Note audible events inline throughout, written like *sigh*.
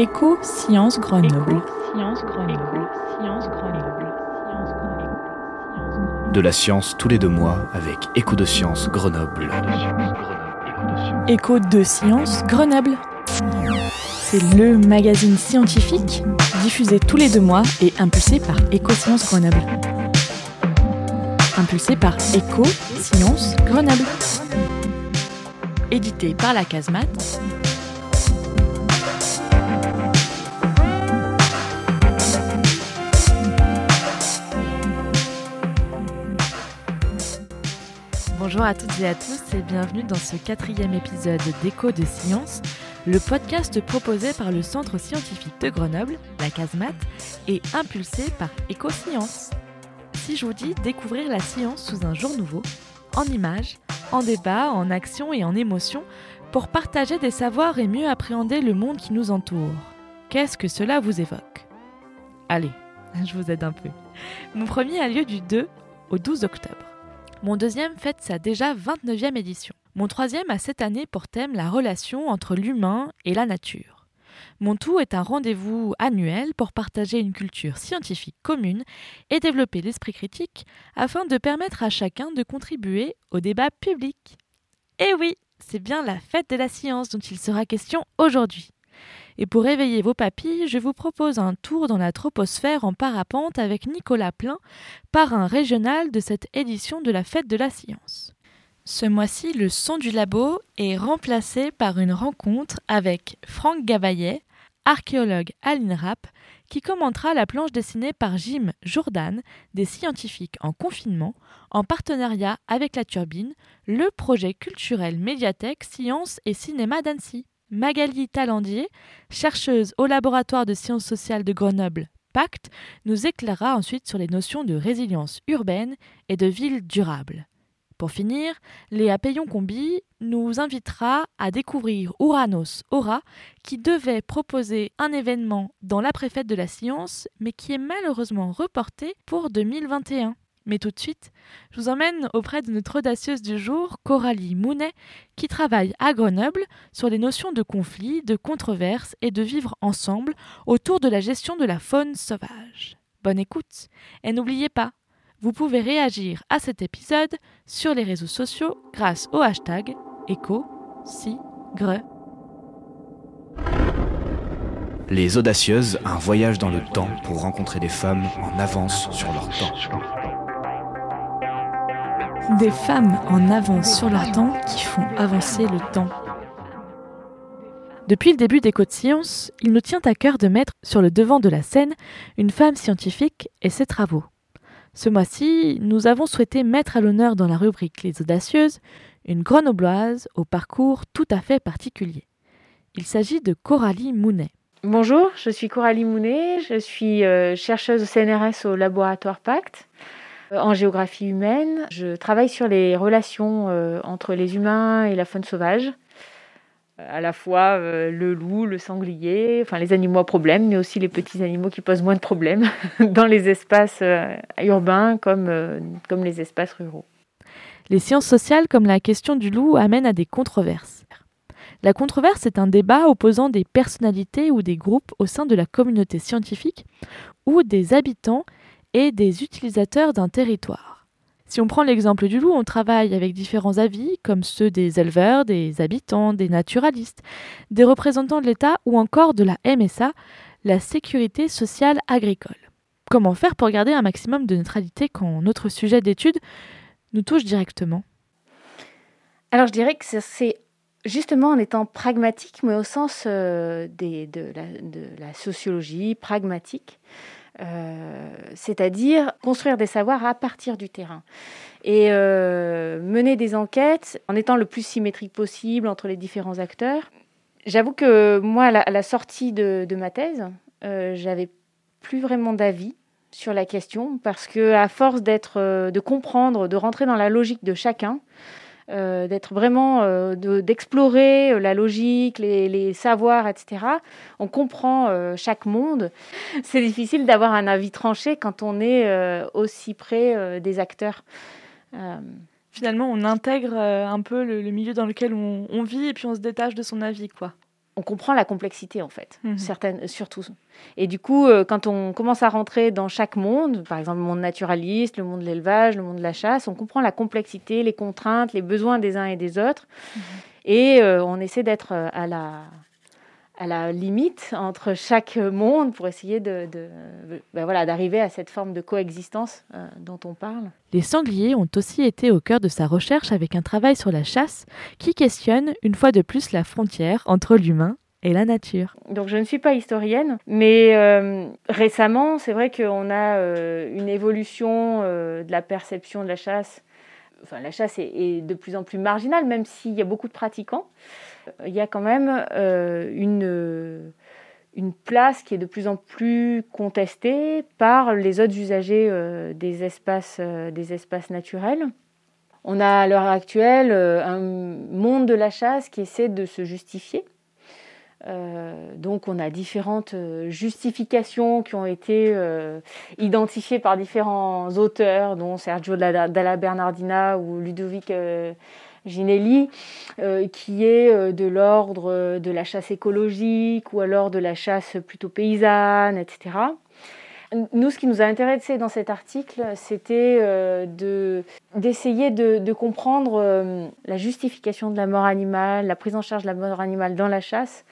Éco Sciences Grenoble. De la science tous les deux mois avec Écho de Sciences Grenoble. Écho de Sciences Grenoble. C'est le magazine scientifique diffusé tous les deux mois et impulsé par Éco Sciences Grenoble. Impulsé par Éco Sciences Grenoble. Édité par la Casemate. Bonjour à toutes et à tous et bienvenue dans ce quatrième épisode d'Écho de Science, le podcast proposé par le Centre scientifique de Grenoble, la Casemate, et impulsé par EcoScience. Si je vous dis découvrir la science sous un jour nouveau, en images, en débat, en action et en émotion, pour partager des savoirs et mieux appréhender le monde qui nous entoure, qu'est-ce que cela vous évoque? Allez, *laughs* je vous aide un peu. Mon premier a lieu du 2 au 12 octobre. Mon deuxième fête sa déjà 29e édition. Mon troisième a cette année pour thème la relation entre l'humain et la nature. Mon tout est un rendez-vous annuel pour partager une culture scientifique commune et développer l'esprit critique afin de permettre à chacun de contribuer au débat public. Et oui, c'est bien la fête de la science dont il sera question aujourd'hui. Et pour réveiller vos papilles, je vous propose un tour dans la troposphère en parapente avec Nicolas Plein, parrain régional de cette édition de la Fête de la Science. Ce mois-ci, le son du labo est remplacé par une rencontre avec Franck Gavaillet, archéologue à l'INRAP, qui commentera la planche dessinée par Jim Jourdan des scientifiques en confinement, en partenariat avec la Turbine, le projet culturel médiathèque Sciences et Cinéma d'Annecy. Magali Talandier, chercheuse au laboratoire de sciences sociales de Grenoble, Pacte, nous éclairera ensuite sur les notions de résilience urbaine et de ville durable. Pour finir, Léa Payon-Combi nous invitera à découvrir Uranos Aura, qui devait proposer un événement dans la préfète de la science, mais qui est malheureusement reporté pour 2021. Mais tout de suite, je vous emmène auprès de notre audacieuse du jour, Coralie Mounet, qui travaille à Grenoble sur les notions de conflit, de controverse et de vivre ensemble autour de la gestion de la faune sauvage. Bonne écoute et n'oubliez pas, vous pouvez réagir à cet épisode sur les réseaux sociaux grâce au hashtag éco si gre. Les audacieuses, un voyage dans le temps pour rencontrer des femmes en avance sur leur temps. Des femmes en avance sur leur temps qui font avancer le temps. Depuis le début des Côtes Sciences, il nous tient à cœur de mettre sur le devant de la scène une femme scientifique et ses travaux. Ce mois-ci, nous avons souhaité mettre à l'honneur dans la rubrique Les Audacieuses une grenobloise au parcours tout à fait particulier. Il s'agit de Coralie Mounet. Bonjour, je suis Coralie Mounet, je suis euh, chercheuse au CNRS au laboratoire Pacte en géographie humaine. Je travaille sur les relations euh, entre les humains et la faune sauvage, euh, à la fois euh, le loup, le sanglier, enfin les animaux à problème, mais aussi les petits animaux qui posent moins de problèmes *laughs* dans les espaces urbains comme, comme les espaces ruraux. Les sciences sociales, comme la question du loup, amènent à des controverses. La controverse est un débat opposant des personnalités ou des groupes au sein de la communauté scientifique ou des habitants et des utilisateurs d'un territoire. Si on prend l'exemple du loup, on travaille avec différents avis, comme ceux des éleveurs, des habitants, des naturalistes, des représentants de l'État ou encore de la MSA, la sécurité sociale agricole. Comment faire pour garder un maximum de neutralité quand notre sujet d'étude nous touche directement? Alors je dirais que c'est justement en étant pragmatique, mais au sens euh, de, la, sociologie pragmatique. Euh, c'est-à-dire construire des savoirs à partir du terrain et euh, mener des enquêtes en étant le plus symétrique possible entre les différents acteurs. J'avoue que moi, à la, sortie de, ma thèse, euh, j'avais plus vraiment d'avis sur la question parce que à force d'être, de comprendre, de rentrer dans la logique de chacun, euh, d'être vraiment, euh, d'explorer euh, la logique, les, savoirs, etc. On comprend chaque monde. *laughs* C'est difficile d'avoir un avis tranché quand on est aussi près des acteurs. Finalement, on intègre un peu le, milieu dans lequel on, vit et puis on se détache de son avis, quoi. On comprend la complexité en fait, mhm. certaines, surtout. Et du coup, quand on commence à rentrer dans chaque monde, par exemple le monde naturaliste, le monde de l'élevage, le monde de la chasse, on comprend la complexité, les contraintes, les besoins des uns et des autres. Mhm. Et on essaie d'être à la, à la limite entre chaque monde pour essayer de, ben voilà, d'arriver à cette forme de coexistence euh, dont on parle. Les sangliers ont aussi été au cœur de sa recherche avec un travail sur la chasse qui questionne une fois de plus la frontière entre l'humain et la nature. Donc je ne suis pas historienne, mais euh, récemment, c'est vrai qu'on a euh, une évolution de la perception de la chasse. Enfin, la chasse est de plus en plus marginale, même s'il y a beaucoup de pratiquants il y a quand même euh, une, une place qui est de plus en plus contestée par les autres usagers euh, des, espaces, euh, des espaces naturels. On a à l'heure actuelle un monde de la chasse qui essaie de se justifier. donc on a différentes justifications qui ont été identifiées par différents auteurs, dont Sergio Dalla Bernardina ou Ludovic Ginelli, euh, qui est euh, de l'ordre euh, de la chasse écologique ou alors de la chasse plutôt paysanne, etc. Nous, ce qui nous a intéressé dans cet article, c'était d'essayer de, comprendre la justification de la mort animale, la prise en charge de la mort animale dans la chasse,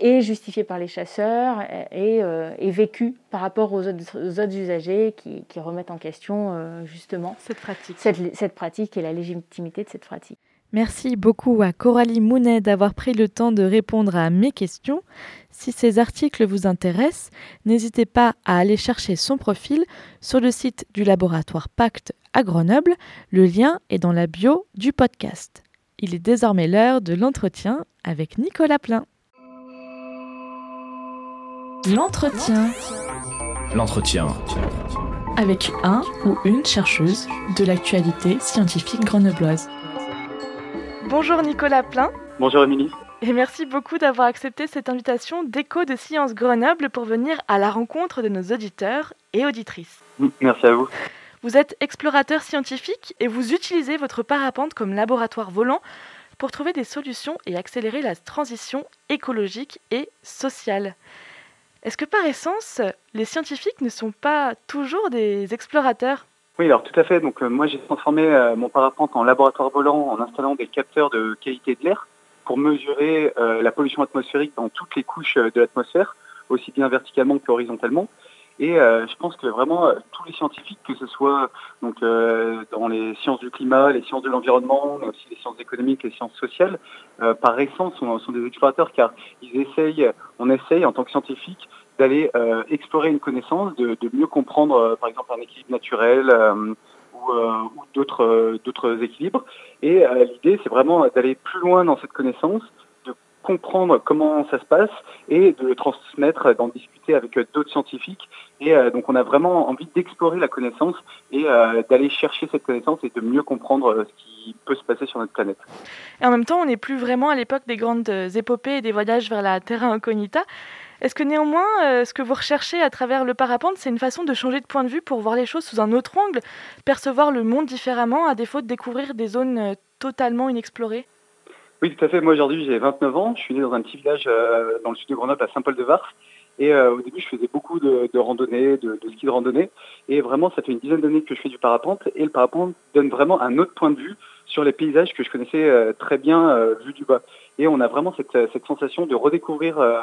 et justifiée par les chasseurs et, vécue par rapport aux autres, usagers qui, remettent en question justement cette pratique. cette pratique et la légitimité de cette pratique. Merci beaucoup à Coralie Mounet d'avoir pris le temps de répondre à mes questions. Si ces articles vous intéressent, n'hésitez pas à aller chercher son profil sur le site du laboratoire Pacte à Grenoble. Le lien est dans la bio du podcast. Il est désormais l'heure de l'entretien avec Nicolas Plein. L'entretien. L'entretien. Avec un ou une chercheuse de l'actualité scientifique grenobloise. Bonjour Nicolas Plein. Bonjour Émilie. Et merci beaucoup d'avoir accepté cette invitation d'Écho de Sciences Grenoble pour venir à la rencontre de nos auditeurs et auditrices. Merci à vous. Vous êtes explorateur scientifique et vous utilisez votre parapente comme laboratoire volant pour trouver des solutions et accélérer la transition écologique et sociale. Est-ce que par essence, les scientifiques ne sont pas toujours des explorateurs? Oui, alors tout à fait. Donc euh, moi j'ai transformé euh, mon parapente en laboratoire volant en installant des capteurs de qualité de l'air pour mesurer euh, la pollution atmosphérique dans toutes les couches de l'atmosphère, aussi bien verticalement qu'horizontalement. Et je pense que vraiment tous les scientifiques, que ce soit donc dans les sciences du climat, les sciences de l'environnement, mais aussi les sciences économiques, les sciences sociales, par essence sont, sont, des explorateurs car ils essayent, on essaye en tant que scientifique d'aller euh, explorer une connaissance, de, mieux comprendre, euh, par exemple, un équilibre naturel euh, ou, d'autres équilibres. Et l'idée, c'est vraiment d'aller plus loin dans cette connaissance, de comprendre comment ça se passe et de le transmettre, d'en discuter avec d'autres scientifiques. Et donc, on a vraiment envie d'explorer la connaissance et d'aller chercher cette connaissance et de mieux comprendre ce qui peut se passer sur notre planète. Et en même temps, on n'est plus vraiment à l'époque des grandes épopées et des voyages vers la Terra Incognita. Est-ce que néanmoins, euh, ce que vous recherchez à travers le parapente, c'est une façon de changer de point de vue pour voir les choses sous un autre angle, percevoir le monde différemment, à défaut de découvrir des zones euh, totalement inexplorées? Oui, tout à fait. Moi, aujourd'hui, j'ai 29 ans. Je suis né dans un petit village euh, dans le sud de Grenoble, à Saint-Paul-de-Vars. Et au début, je faisais beaucoup de, randonnées, de, de, ski de randonnée. Et vraiment, ça fait une dizaine d'années que je fais du parapente. Et le parapente donne vraiment un autre point de vue sur les paysages que je connaissais très bien vu du bas et on a vraiment cette, sensation de redécouvrir euh,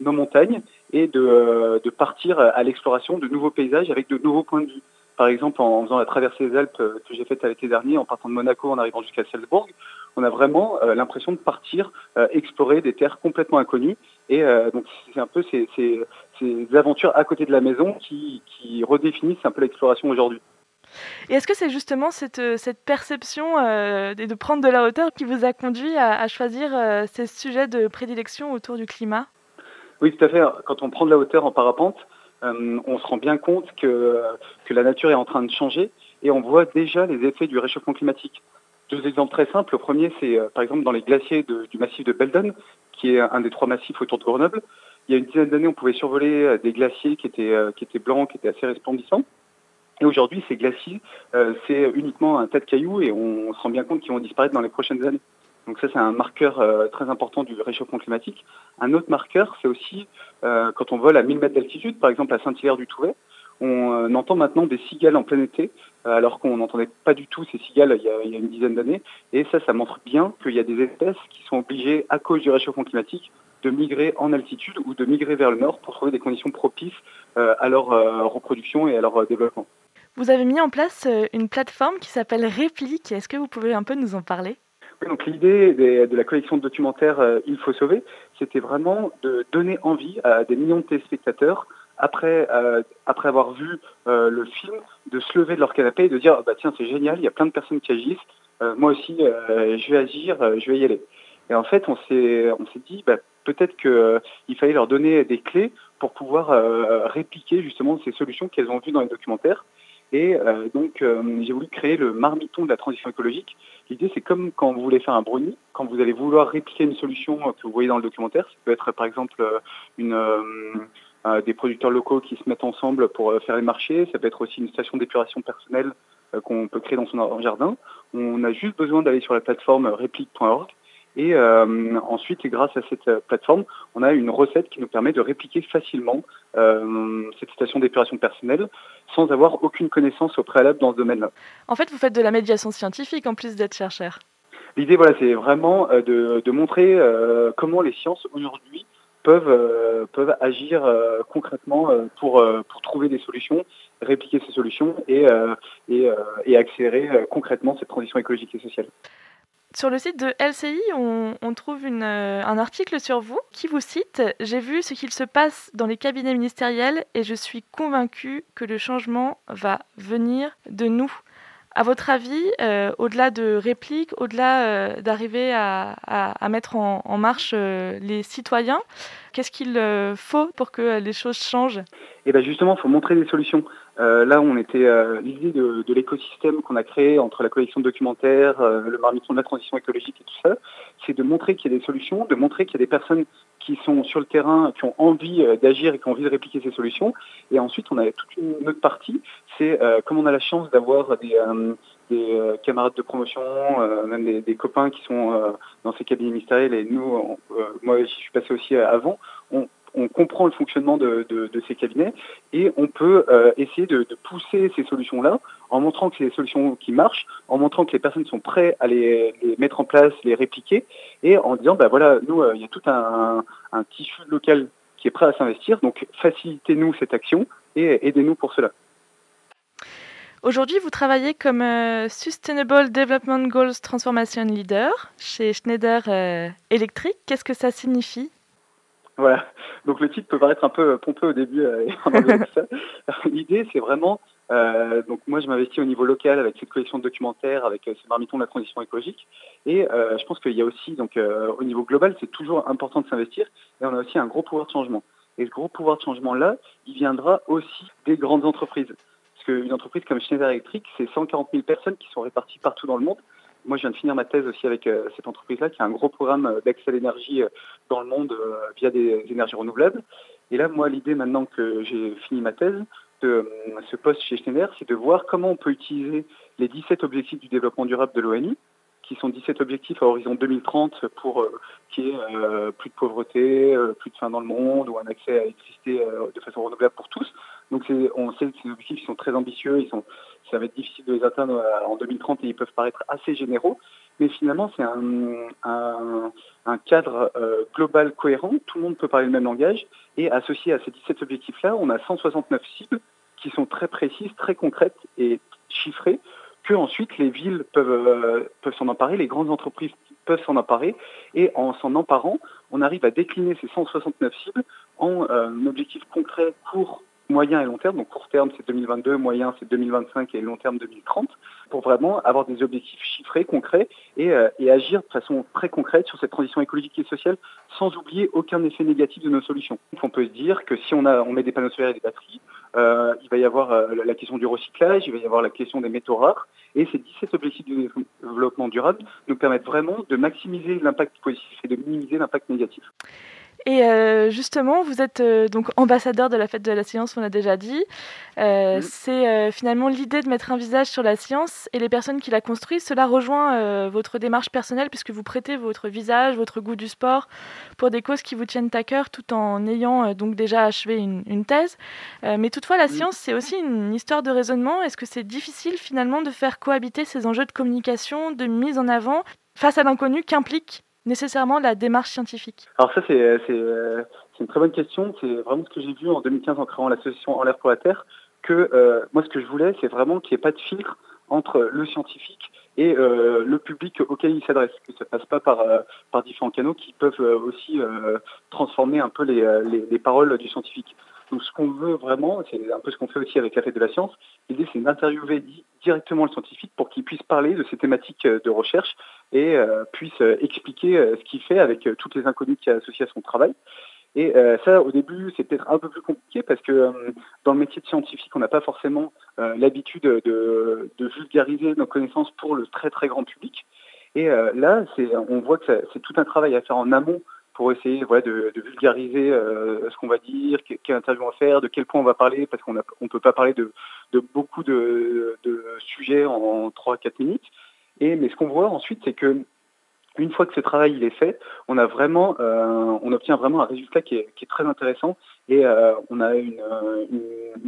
nos montagnes et de, euh, de partir à l'exploration de nouveaux paysages avec de nouveaux points de vue. Par exemple, en, faisant la traversée des Alpes euh, que j'ai faite l'été dernier, en partant de Monaco, en arrivant jusqu'à Salzbourg, on a vraiment l'impression de partir explorer des terres complètement inconnues. Et donc c'est un peu ces, aventures à côté de la maison qui redéfinissent un peu l'exploration aujourd'hui. Et est-ce que c'est justement cette, euh, cette perception euh, de prendre de la hauteur qui vous a conduit à, choisir euh, ces sujets de prédilection autour du climat? Oui, tout à fait. Quand on prend de la hauteur en parapente, on se rend bien compte que, que la nature est en train de changer et on voit déjà les effets du réchauffement climatique. Deux exemples très simples. Le premier, c'est par exemple dans les glaciers du massif de Beldon, qui est un des trois massifs autour de Grenoble. Il y a une dizaine d'années, on pouvait survoler des glaciers qui étaient, qui étaient blancs, qui étaient assez resplendissants. Et aujourd'hui, ces glaciers, euh, c'est uniquement un tas de cailloux et on se rend bien compte qu'ils vont disparaître dans les prochaines années. Donc ça, c'est un marqueur très important du réchauffement climatique. Un autre marqueur, c'est aussi quand on vole à 1000 mètres d'altitude, par exemple à Saint-Hilaire-du-Touvet, on entend maintenant des cigales en plein été, alors qu'on n'entendait pas du tout ces cigales il y a, une dizaine d'années. Et ça, ça montre bien qu'il y a des espèces qui sont obligées, à cause du réchauffement climatique, de migrer en altitude ou de migrer vers le nord pour trouver des conditions propices euh, à leur euh, reproduction et à leur euh, développement. Vous avez mis en place une plateforme qui s'appelle Réplique. Est-ce que vous pouvez un peu nous en parler? Donc l'idée de la collection de documentaires Il faut sauver, c'était vraiment de donner envie à des millions de téléspectateurs après, après avoir vu le film, de se lever de leur canapé et de dire bah tiens c'est génial, il y a plein de personnes qui agissent, moi aussi je vais agir, je vais y aller. Et en fait on s'est dit bah, peut-être qu'il euh, fallait leur donner des clés pour pouvoir euh, répliquer justement ces solutions qu'elles ont vues dans les documentaires. Et euh, donc, j'ai voulu créer le marmiton de la transition écologique. L'idée, c'est comme quand vous voulez faire un brownie, quand vous allez vouloir répliquer une solution que vous voyez dans le documentaire. Ça peut être, par exemple, une, des producteurs locaux qui se mettent ensemble pour faire les marchés. Ça peut être aussi une station d'épuration personnelle qu'on peut créer dans son jardin. On a juste besoin d'aller sur la plateforme réplique.org et euh, ensuite, grâce à cette euh, plateforme, on a une recette qui nous permet de répliquer facilement euh, cette station d'épuration personnelle sans avoir aucune connaissance au préalable dans ce domaine-là. En fait, vous faites de la médiation scientifique en plus d'être chercheur. L'idée, voilà, c'est vraiment de, montrer comment les sciences aujourd'hui peuvent, peuvent agir concrètement pour, pour trouver des solutions, répliquer ces solutions et, et, et accélérer concrètement cette transition écologique et sociale. Sur le site de LCI, on, trouve euh, un article sur vous qui vous cite J'ai vu ce qu'il se passe dans les cabinets ministériels et je suis convaincu que le changement va venir de nous. À votre avis, euh, au-delà de répliques, au-delà euh, d'arriver à, mettre en, marche les citoyens, qu'est-ce qu'il faut pour que les choses changent? Eh bien justement, il faut montrer des solutions. Euh, là, on était euh, l'idée de, l'écosystème qu'on a créé entre la collection de documentaires, euh, le marmiton de la transition écologique et tout ça, c'est de montrer qu'il y a des solutions, de montrer qu'il y a des personnes qui sont sur le terrain, qui ont envie d'agir et qui ont envie de répliquer ces solutions. Et ensuite, on a toute une autre partie, c'est comme on a la chance d'avoir des, camarades de promotion, même des, copains qui sont dans ces cabinets ministériels et nous, moi je suis passé aussi avant, on comprend le fonctionnement de, ces cabinets et on peut euh, essayer de, pousser ces solutions-là en montrant que c'est des solutions qui marchent, en montrant que les personnes sont prêtes à les, mettre en place, les répliquer et en disant, bah voilà, nous, euh, il y a tout un, tissu local qui est prêt à s'investir, donc facilitez-nous cette action et aidez-nous pour cela. Aujourd'hui, vous travaillez comme euh, Sustainable Development Goals Transformation Leader chez Schneider Electric. Qu'est-ce que ça signifie? Voilà. Donc le titre peut paraître un peu pompeux au début. Euh, *laughs* L'idée, c'est vraiment. Euh, donc moi, je m'investis au niveau local avec cette collection de documentaires, avec euh, ce marmiton de la transition écologique. Et je pense qu'il y a aussi, donc au niveau global, c'est toujours important de s'investir. Et on a aussi un gros pouvoir de changement. Et ce gros pouvoir de changement-là, il viendra aussi des grandes entreprises. Parce qu'une entreprise comme Schneider Electric, c'est 140 000 personnes qui sont réparties partout dans le monde moi, je viens de finir ma thèse aussi avec euh, cette entreprise-là, qui a un gros programme euh, d'accès à l'énergie euh, dans le monde via des énergies renouvelables. Et là, moi, l'idée maintenant que j'ai fini ma thèse, de ce poste chez Schneider, c'est de voir comment on peut utiliser les 17 objectifs du développement durable de l'ONU, qui sont 17 objectifs à horizon 2030 pour qu'il y ait plus de pauvreté, plus de faim dans le monde ou un accès à l'électricité de façon renouvelable pour tous. Donc on sait que ces objectifs sont très ambitieux, ça va être difficile de les atteindre euh, en 2030 et ils peuvent paraître assez généraux, mais finalement c'est un, cadre euh, global cohérent, tout le monde peut parler le même langage, et associé à ces 17 objectifs-là, on a 169 cibles qui sont très précises, très concrètes et chiffrées, que ensuite les villes peuvent, euh, peuvent s'en emparer, les grandes entreprises peuvent s'en emparer, et en s'en emparant, on arrive à décliner ces 169 cibles en objectifs concrets, courts, moyen et long terme. Donc court terme, c'est 2022, moyen, c'est 2025 et long terme, 2030, pour vraiment avoir des objectifs chiffrés, concrets et, euh, et, agir de façon très concrète sur cette transition écologique et sociale sans oublier aucun effet négatif de nos solutions. on peut se dire que si on met des panneaux solaires et des batteries, euh, il va y avoir euh, la question du recyclage, il va y avoir la question des métaux rares et ces 17 objectifs de développement durable nous permettent vraiment de maximiser l'impact positif et de minimiser l'impact négatif. Et euh, justement, vous êtes euh, donc ambassadeur de la fête de la science, on l'a déjà dit. Euh, c'est finalement l'idée de mettre un visage sur la science et les personnes qui la construisent. Cela rejoint votre démarche personnelle puisque vous prêtez votre visage, votre goût du sport pour des causes qui vous tiennent à cœur tout en ayant donc déjà achevé une, une thèse. mais toutefois, la science, c'est aussi une histoire de raisonnement. Est-ce que c'est difficile finalement de faire cohabiter ces enjeux de communication, de mise en avant face à l'inconnu qu'implique nécessairement la démarche scientifique Alors ça, c'est, une très bonne question. C'est vraiment ce que j'ai vu en 2015 en créant l'association En l'air pour la Terre, que euh, moi, ce que je voulais, c'est vraiment qu'il n'y ait pas de filtre entre le scientifique et euh, le public auquel il s'adresse, que ça passe pas par, euh, par différents canaux qui peuvent aussi transformer un peu les, les, paroles du scientifique. Donc ce qu'on veut vraiment, c'est un peu ce qu'on fait aussi avec la fête de la science, l'idée c'est d'interviewer directement le scientifique pour qu'il puisse parler de ces thématiques de recherche et euh, puisse euh, expliquer euh, ce qu'il fait avec toutes les inconnues qui est associées à son travail. Et ça, au début, c'est peut-être un peu plus compliqué parce que dans le métier de scientifique, on n'a pas forcément l'habitude de, vulgariser nos connaissances pour le très très grand public. Et là, on voit que c'est tout un travail à faire en amont pour essayer de, vulgariser ce qu'on va dire, quelle interview on va faire, de quel point on va parler, parce qu'on ne peut pas parler de, beaucoup de, sujets en 3-4 minutes. Mais ce qu'on voit ensuite, c'est que une fois que ce travail il est fait, on a vraiment, euh, on obtient vraiment un résultat qui est, très intéressant et euh, on a une,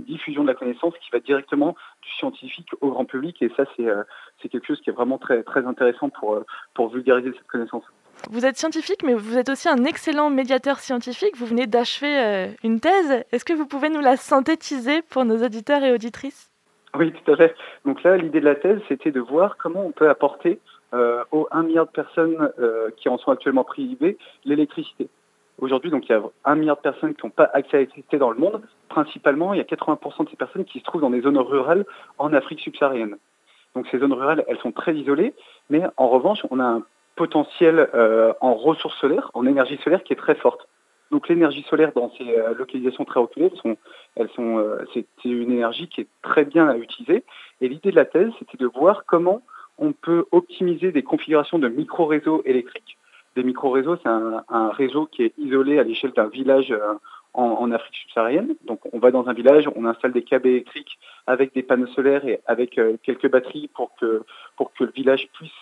diffusion de la connaissance qui va directement du scientifique au grand public et ça c'est euh, quelque chose qui est vraiment très très intéressant pour pour vulgariser cette connaissance. Vous êtes scientifique, mais vous êtes aussi un excellent médiateur scientifique. Vous venez d'achever une thèse. Est-ce que vous pouvez nous la synthétiser pour nos auditeurs et auditrices? Oui, tout à fait. Donc là, l'idée de la thèse, c'était de voir comment on peut apporter euh, aux 1 milliard de personnes euh, qui en sont actuellement privées l'électricité. Aujourd'hui, il y a 1 milliard de personnes qui n'ont pas accès à l'électricité dans le monde. Principalement, il y a 80% de ces personnes qui se trouvent dans des zones rurales en Afrique subsaharienne. Donc ces zones rurales, elles sont très isolées, mais en revanche, on a un potentiel euh, en ressources solaires, en énergie solaire qui est très forte. Donc l'énergie solaire dans ces euh, localisations très reculées, elles sont, euh, c'est une énergie qui est très bien à utiliser. Et l'idée de la thèse, c'était de voir comment on peut optimiser des configurations de micro-réseaux électriques. Des micro-réseaux, c'est un, réseau qui est isolé à l'échelle d'un village euh, en, Afrique subsaharienne. Donc on va dans un village, on installe des câbles électriques avec des panneaux solaires et avec quelques batteries pour que, pour que le village puisse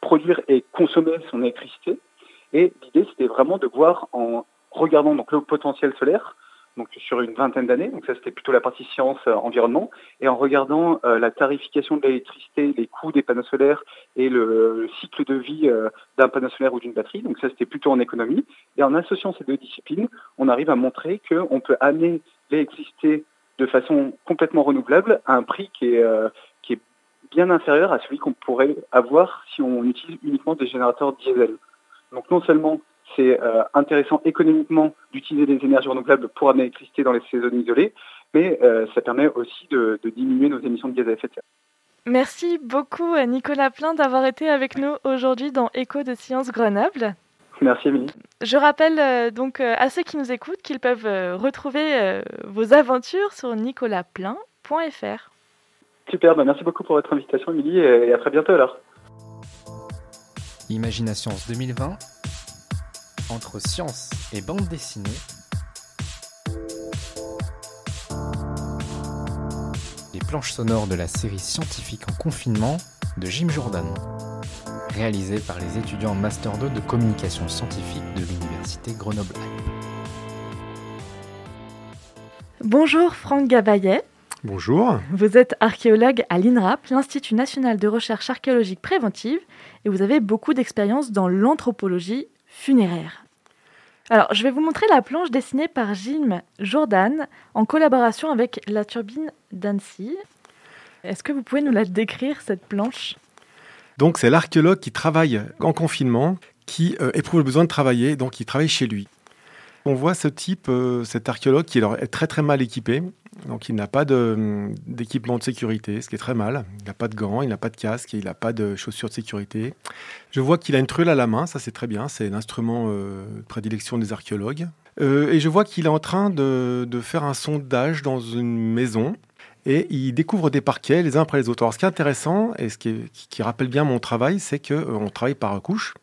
produire et consommer son électricité. Et l'idée, c'était vraiment de voir en regardant donc le potentiel solaire, donc sur une vingtaine d'années, donc ça c'était plutôt la partie science euh, environnement, et en regardant euh, la tarification de l'électricité, les coûts des panneaux solaires et le, cycle de vie euh, d'un panneau solaire ou d'une batterie, donc ça c'était plutôt en économie, et en associant ces deux disciplines, on arrive à montrer qu'on peut amener l'électricité de façon complètement renouvelable à un prix qui est, qui est bien inférieur à celui qu'on pourrait avoir si on utilise uniquement des générateurs diesel. Donc non seulement c'est euh, intéressant économiquement d'utiliser des énergies renouvelables pour amener l'électricité dans les zones isolées, mais euh, ça permet aussi de, diminuer nos émissions de gaz à effet de serre. Merci beaucoup Nicolas Plein d'avoir été avec nous aujourd'hui dans Écho de Sciences Grenoble. Merci Émilie. Je rappelle euh, donc à ceux qui nous écoutent qu'ils peuvent retrouver vos aventures sur nicolasplein.fr. Super, bah, merci beaucoup pour votre invitation Émilie et à très bientôt alors. Imagination 2020 entre science et bande dessinée. Les planches sonores de la série scientifique en confinement de Jim Jordan, réalisé par les étudiants en Master 2 de communication scientifique de l'Université Grenoble. Bonjour Franck Gabayet. Bonjour. Vous êtes archéologue à l'INRAP, l'Institut national de recherche archéologique préventive, et vous avez beaucoup d'expérience dans l'anthropologie funéraire. Alors, je vais vous montrer la planche dessinée par Jim Jordan en collaboration avec la turbine d'Annecy. Est-ce que vous pouvez nous la décrire, cette planche? Donc, c'est l'archéologue qui travaille en confinement, qui euh, éprouve le besoin de travailler, donc il travaille chez lui. On voit ce type, euh, cet archéologue qui est très très mal équipé, donc il n'a pas d'équipement de, sécurité, ce qui est très mal. Il n'a pas de gants, il n'a pas de casque, il n'a pas de chaussures de sécurité. Je vois qu'il a une truelle à la main, ça c'est très bien, c'est l'instrument euh, de prédilection des archéologues. Euh, et je vois qu'il est en train de, faire un sondage dans une maison. Et il découvre des parquets les uns après les autres. Alors ce qui est intéressant et ce qui, rappelle bien mon travail, c'est qu'on euh, travaille par couche.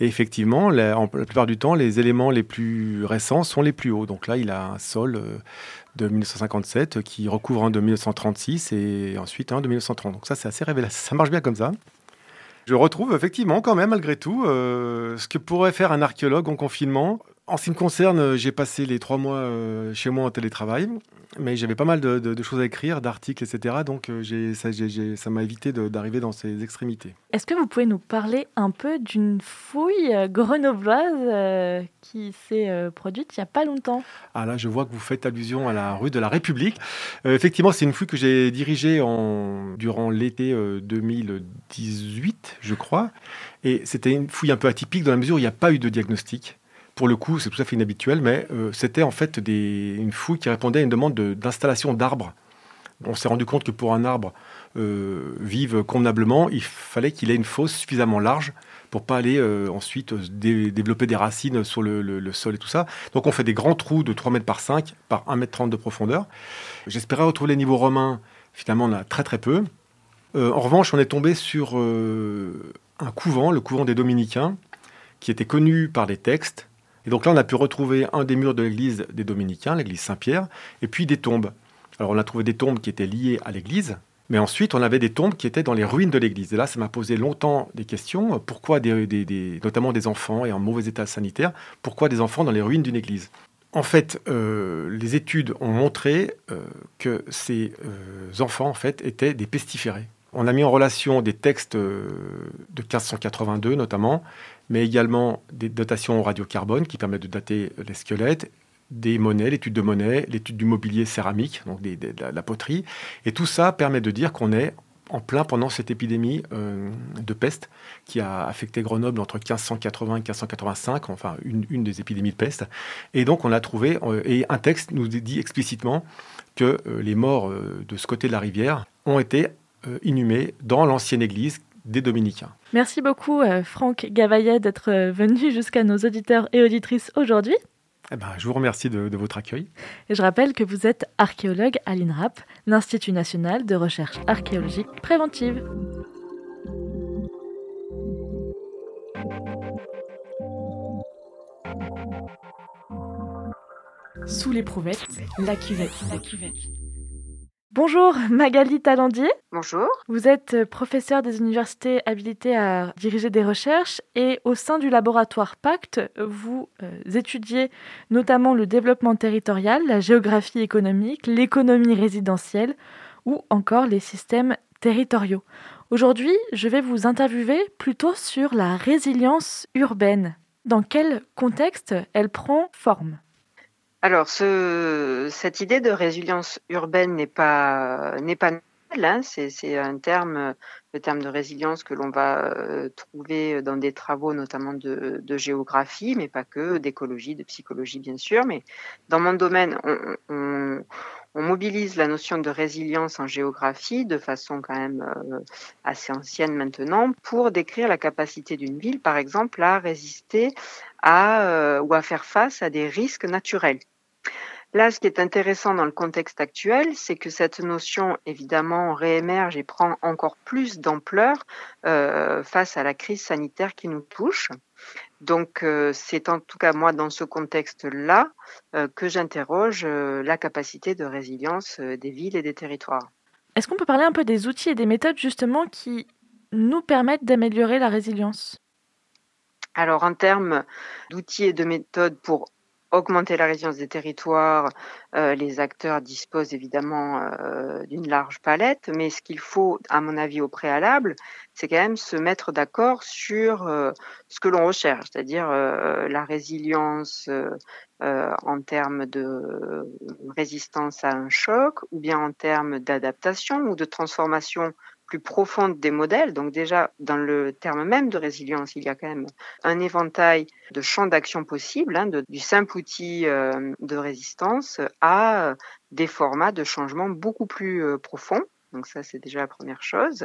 Et effectivement, la, la, plupart du temps, les éléments les plus récents sont les plus hauts. Donc là, il a un sol euh, de 1957 qui recouvre un de 1936 et ensuite un de 1930. Donc ça, c'est assez révélateur. Ça marche bien comme ça. Je retrouve effectivement quand même, malgré tout, euh, ce que pourrait faire un archéologue en confinement. En ce qui me concerne, j'ai passé les trois mois euh, chez moi en télétravail mais j'avais pas mal de, choses à écrire, d'articles, etc. Donc euh, ça m'a évité d'arriver dans ces extrémités. Est-ce que vous pouvez nous parler un peu d'une fouille grenobloise euh, qui s'est euh, produite il n'y a pas longtemps? Ah là, je vois que vous faites allusion à la rue de la République. effectivement, c'est une fouille que j'ai dirigée en, durant l'été 2018, je crois. Et c'était une fouille un peu atypique dans la mesure où il n'y a pas eu de diagnostic pour le coup, c'est tout à fait inhabituel, mais euh, c'était en fait une fouille qui répondait à une demande d'installation d'arbres. On s'est rendu compte que pour un arbre euh, vive convenablement, il fallait qu'il ait une fosse suffisamment large pour pas aller euh, ensuite développer des racines sur le, sol et tout ça. Donc on fait des grands trous de 3 mètres par 5 par 1 mètre 30 de profondeur. J'espérais retrouver les niveaux romains. Finalement, on a très très peu. en revanche, on est tombé sur un couvent, le couvent des Dominicains, qui était connu par les textes, et donc là, on a pu retrouver un des murs de l'église des Dominicains, l'église Saint-Pierre, et puis des tombes. Alors on a trouvé des tombes qui étaient liées à l'église, mais ensuite on avait des tombes qui étaient dans les ruines de l'église. Et là, ça m'a posé longtemps des questions. Pourquoi, notamment des enfants et en mauvais état sanitaire, pourquoi des enfants dans les ruines d'une église? En fait, euh, les études ont montré euh, que ces euh, enfants, en fait, étaient des pestiférés. On a mis en relation des textes de 1582 notamment, mais également des dotations au radiocarbone qui permettent de dater les squelettes, des monnaies, l'étude de monnaie, l'étude du mobilier céramique, donc de, la, poterie. Et tout ça permet de dire qu'on est en plein pendant cette épidémie euh, de peste qui a affecté Grenoble entre 1580 et 1585, enfin une, des épidémies de peste. Et donc on a trouvé, euh, et un texte nous dit explicitement que euh, les morts de ce côté de la rivière ont été inhumés dans l'ancienne église des dominicains. Merci beaucoup euh, Franck Gavaillet d'être euh, venu jusqu'à nos auditeurs et auditrices aujourd'hui. Eh ben, je vous remercie de, votre accueil. Et je rappelle que vous êtes archéologue à l'INRAP, l'Institut national de recherche archéologique préventive. Sous l'éprouvette, la cuvette. La cuvette. Bonjour Magali Talandier. Bonjour. Vous êtes euh, professeur des universités habilitées à diriger des recherches et au sein du laboratoire Pacte, vous euh, étudiez notamment le développement territorial, la géographie économique, l'économie résidentielle ou encore les systèmes territoriaux. Aujourd'hui, je vais vous interviewer plutôt sur la résilience urbaine. Dans quel contexte elle prend forme? Alors, ce, cette idée de résilience urbaine n'est pas n'est pas nouvelle. Hein. C'est un terme, le terme de résilience que l'on va euh, trouver dans des travaux, notamment de, géographie, mais pas que, d'écologie, de psychologie, bien sûr. Mais dans mon domaine, on, on, mobilise la notion de résilience en géographie de façon quand même euh, assez ancienne maintenant pour décrire la capacité d'une ville, par exemple, à résister euh, ou à faire face à des risques naturels. Là, ce qui est intéressant dans le contexte actuel, c'est que cette notion, évidemment, réémerge et prend encore plus d'ampleur euh, face à la crise sanitaire qui nous touche. Donc, euh, c'est en tout cas moi, dans ce contexte-là, euh, que j'interroge euh, la capacité de résilience des villes et des territoires. Est-ce qu'on peut parler un peu des outils et des méthodes justement qui nous permettent d'améliorer la résilience? Alors en termes d'outils et de méthodes pour augmenter la résilience des territoires, euh, les acteurs disposent évidemment euh, d'une large palette, mais ce qu'il faut, à mon avis, au préalable, c'est quand même se mettre d'accord sur euh, ce que l'on recherche, c'est-à-dire la résilience en termes de résistance à un choc, ou bien en termes d'adaptation ou de transformation plus profonde des modèles. Donc déjà, dans le terme même de résilience, il y a quand même un éventail de champs d'action possibles, hein, du simple outil euh, de résistance à des formats de changement beaucoup plus euh, profonds. Donc ça, c'est déjà la première chose.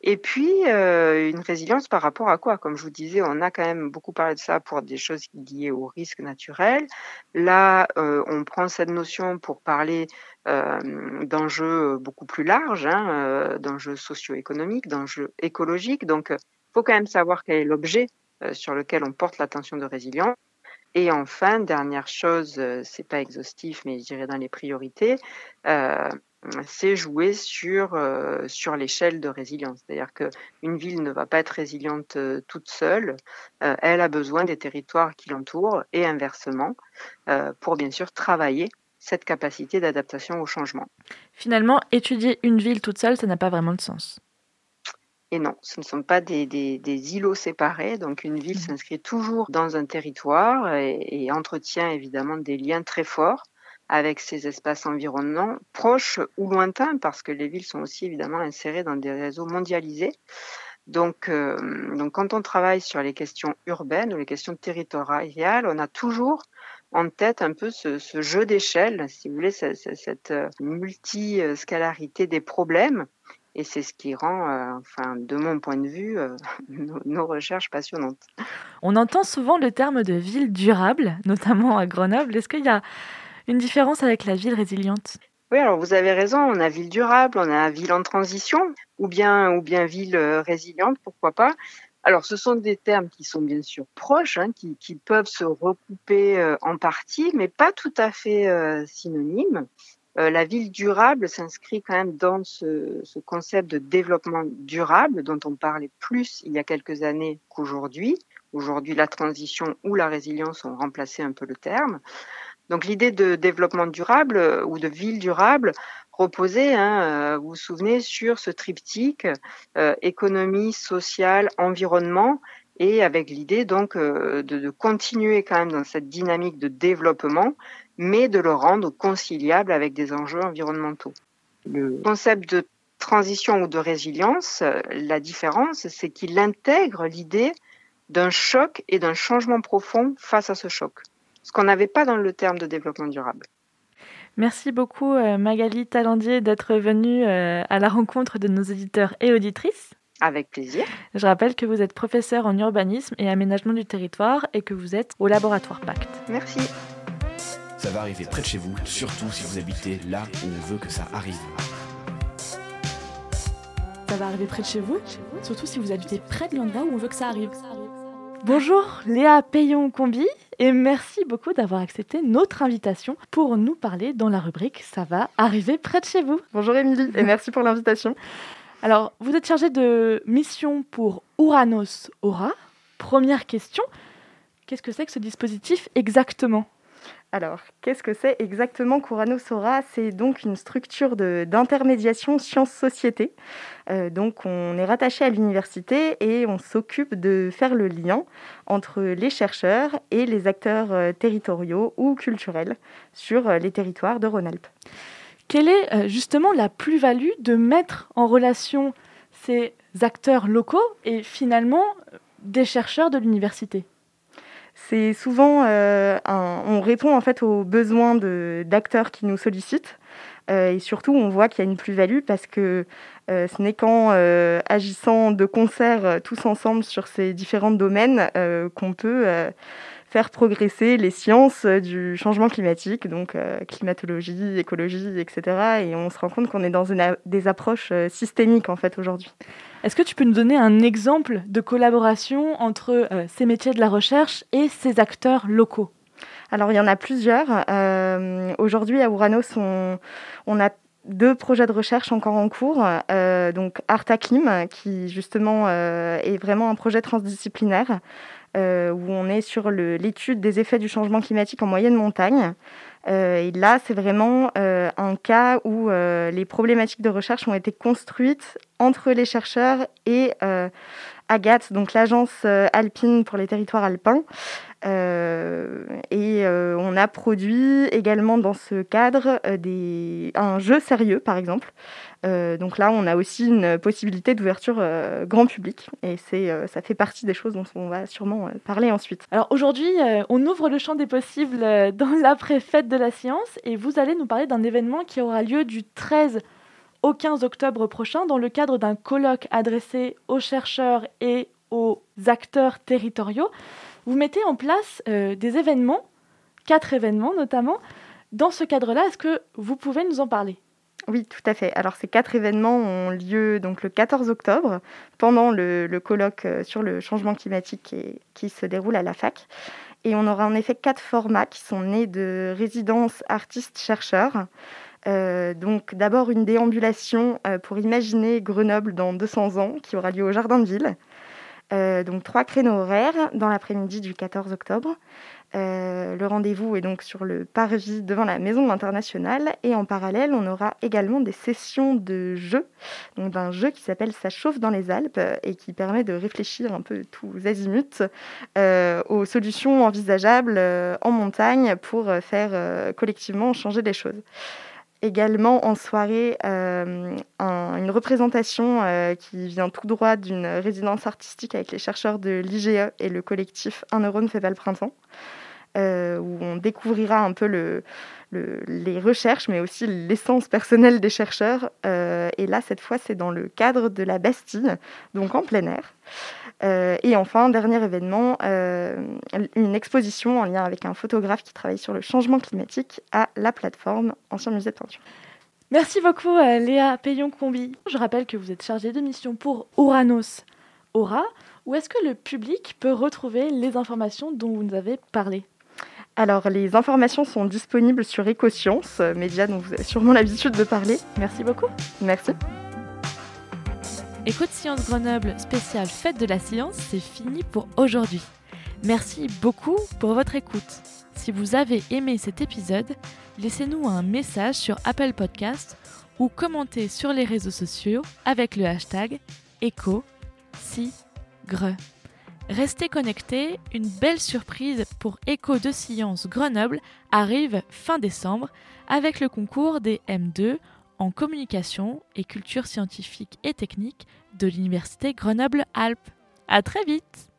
Et puis, euh, une résilience par rapport à quoi? Comme je vous disais, on a quand même beaucoup parlé de ça pour des choses liées au risque naturel. Là, euh, on prend cette notion pour parler euh, d'enjeux beaucoup plus larges, hein, d'enjeux socio-économiques, d'enjeux écologiques. Donc, il faut quand même savoir quel est l'objet sur lequel on porte l'attention de résilience. Et enfin, dernière chose, c'est pas exhaustif, mais je dirais dans les priorités, c'est jouer sur, euh, sur l'échelle de résilience. C'est-à-dire qu'une ville ne va pas être résiliente euh, toute seule, euh, elle a besoin des territoires qui l'entourent et inversement, pour bien sûr travailler cette capacité d'adaptation au changement. Finalement, étudier une ville toute seule, ça n'a pas vraiment de sens. Et non, ce ne sont pas des, des, îlots séparés. Donc une ville mmh. s'inscrit toujours dans un territoire et entretient évidemment des liens très forts avec ces espaces environnants, proches ou lointains, parce que les villes sont aussi évidemment insérées dans des réseaux mondialisés. Donc, euh, donc quand on travaille sur les questions urbaines ou les questions territoriales, on a toujours en tête un peu ce, jeu d'échelle, si vous voulez, cette, cette euh, multiscalarité des problèmes. Et c'est ce qui rend, euh, enfin, de mon point de vue, *laughs* nos, nos, recherches passionnantes. On entend souvent le terme de ville durable, notamment à Grenoble. Est-ce qu'il y a une différence avec la ville résiliente oui, alors vous avez raison, on a ville durable, on a ville en transition, ou bien, ou bien ville euh, résiliente, pourquoi pas. Alors, ce sont des termes qui sont bien sûr proches, hein, qui, qui, peuvent se recouper euh, en partie, mais pas tout à fait euh, synonymes. la ville durable s'inscrit quand même dans ce, ce, concept de développement durable dont on parlait plus il y a quelques années qu'aujourd'hui. Aujourd'hui, la transition ou la résilience ont remplacé un peu le terme. Donc l'idée de développement durable euh, ou de ville durable reposait, hein, euh, vous vous souvenez, sur ce triptyque euh, économie, sociale, environnement, et avec l'idée donc de, de, continuer quand même dans cette dynamique de développement, mais de le rendre conciliable avec des enjeux environnementaux. Le concept de transition ou de résilience, la différence, c'est qu'il intègre l'idée d'un choc et d'un changement profond face à ce choc ce qu'on n'avait pas dans le terme de développement durable. Merci beaucoup euh, Magali Talandier d'être venue euh, à la rencontre de nos éditeurs et auditrices. Avec plaisir. Je rappelle que vous êtes professeur en urbanisme et aménagement du territoire et que vous êtes au laboratoire Pacte. Merci. Ça va arriver près de chez vous, surtout si vous habitez là où on veut que ça arrive. Ça va arriver près de chez vous, surtout si vous habitez près de l'endroit où on veut que ça arrive. Bonjour Léa Payon-Combi et merci beaucoup d'avoir accepté notre invitation pour nous parler dans la rubrique Ça va arriver près de chez vous. Bonjour Émilie et merci pour l'invitation. Alors, vous êtes chargée de mission pour Uranos Aura. Première question, qu'est-ce que c'est que ce dispositif exactement? Alors, qu'est-ce que c'est exactement Courano Sora? C'est donc une structure d'intermédiation sciences-société. Euh, donc, on est rattaché à l'université et on s'occupe de faire le lien entre les chercheurs et les acteurs euh, territoriaux ou culturels sur euh, les territoires de Rhône-Alpes. Quelle est justement la plus-value de mettre en relation ces acteurs locaux et finalement des chercheurs de l'université? C'est souvent, euh, on répond en fait aux besoins d'acteurs qui nous sollicitent. Euh, et surtout, on voit qu'il y a une plus-value parce que euh, ce n'est qu'en agissant de concert tous ensemble sur ces différents domaines qu'on peut faire progresser les sciences du changement climatique, donc climatologie, écologie, etc. Et on se rend compte qu'on est dans des approches systémiques en fait aujourd'hui. Est-ce que tu peux nous donner un exemple de collaboration entre euh, ces métiers de la recherche et ces acteurs locaux? Alors, il y en a plusieurs. Euh, aujourd'hui, à Ouranos, on, a deux projets de recherche encore en cours. Euh, donc, Artaclim, qui justement est vraiment un projet transdisciplinaire, où on est sur l'étude des effets du changement climatique en moyenne montagne. et là, c'est vraiment un cas où les problématiques de recherche ont été construites entre les chercheurs et euh, Agathe, donc l'agence euh, alpine pour les territoires alpins. Euh, et on a produit également dans ce cadre des, un jeu sérieux, par exemple. donc là, on a aussi une possibilité d'ouverture grand public, et c'est, ça fait partie des choses dont on va sûrement parler ensuite. Alors aujourd'hui, on ouvre le champ des possibles dans l'après-fête de la science, et vous allez nous parler d'un événement qui aura lieu du 13 au 15 octobre prochain dans le cadre d'un colloque adressé aux chercheurs et aux acteurs territoriaux. Vous mettez en place euh, des événements, quatre événements notamment. Dans ce cadre-là, est-ce que vous pouvez nous en parler? Oui, tout à fait. Alors ces quatre événements ont lieu donc le 14 octobre pendant le, colloque euh, sur le changement climatique qui se déroule à la fac. Et on aura en effet quatre formats qui sont nés de résidences artistes-chercheurs. Euh, donc d'abord une déambulation euh, pour imaginer Grenoble dans 200 ans qui aura lieu au Jardin de Ville. Euh, donc trois créneaux horaires dans l'après-midi du 14 octobre. Le rendez-vous est donc sur le parvis devant la Maison internationale et en parallèle, on aura également des sessions de jeu, donc d'un jeu qui s'appelle Ça chauffe dans les Alpes et qui permet de réfléchir un peu tous azimuts aux solutions envisageables en montagne pour faire collectivement changer les choses également en soirée euh, une représentation euh, qui vient tout droit d'une résidence artistique avec les chercheurs de l'IGE et le collectif Un neurone fait pas le printemps, euh, où on découvrira un peu le, les recherches, mais aussi l'essence personnelle des chercheurs. et là, cette fois, c'est dans le cadre de la Bastille, donc en plein air. Euh, et enfin, dernier événement, euh, une exposition en lien avec un photographe qui travaille sur le changement climatique à la plateforme Ancien Musée de Peinture. Merci beaucoup euh, Léa Payon-Combi. Je rappelle que vous êtes chargée de mission pour Oranos Aura. Où est-ce que le public peut retrouver les informations dont vous nous avez parlé? Alors, les informations sont disponibles sur Ecoscience, média dont vous avez sûrement l'habitude de parler. Merci beaucoup. Merci. Écoute Science Grenoble spécial Fête de la Science, c'est fini pour aujourd'hui. Merci beaucoup pour votre écoute. Si vous avez aimé cet épisode, laissez-nous un message sur Apple Podcast ou commentez sur les réseaux sociaux avec le hashtag éco si Restez connectés, une belle surprise pour Écho de Science Grenoble arrive fin décembre avec le concours des M2 en communication et culture scientifique et technique de l'Université Grenoble-Alpes. À très vite!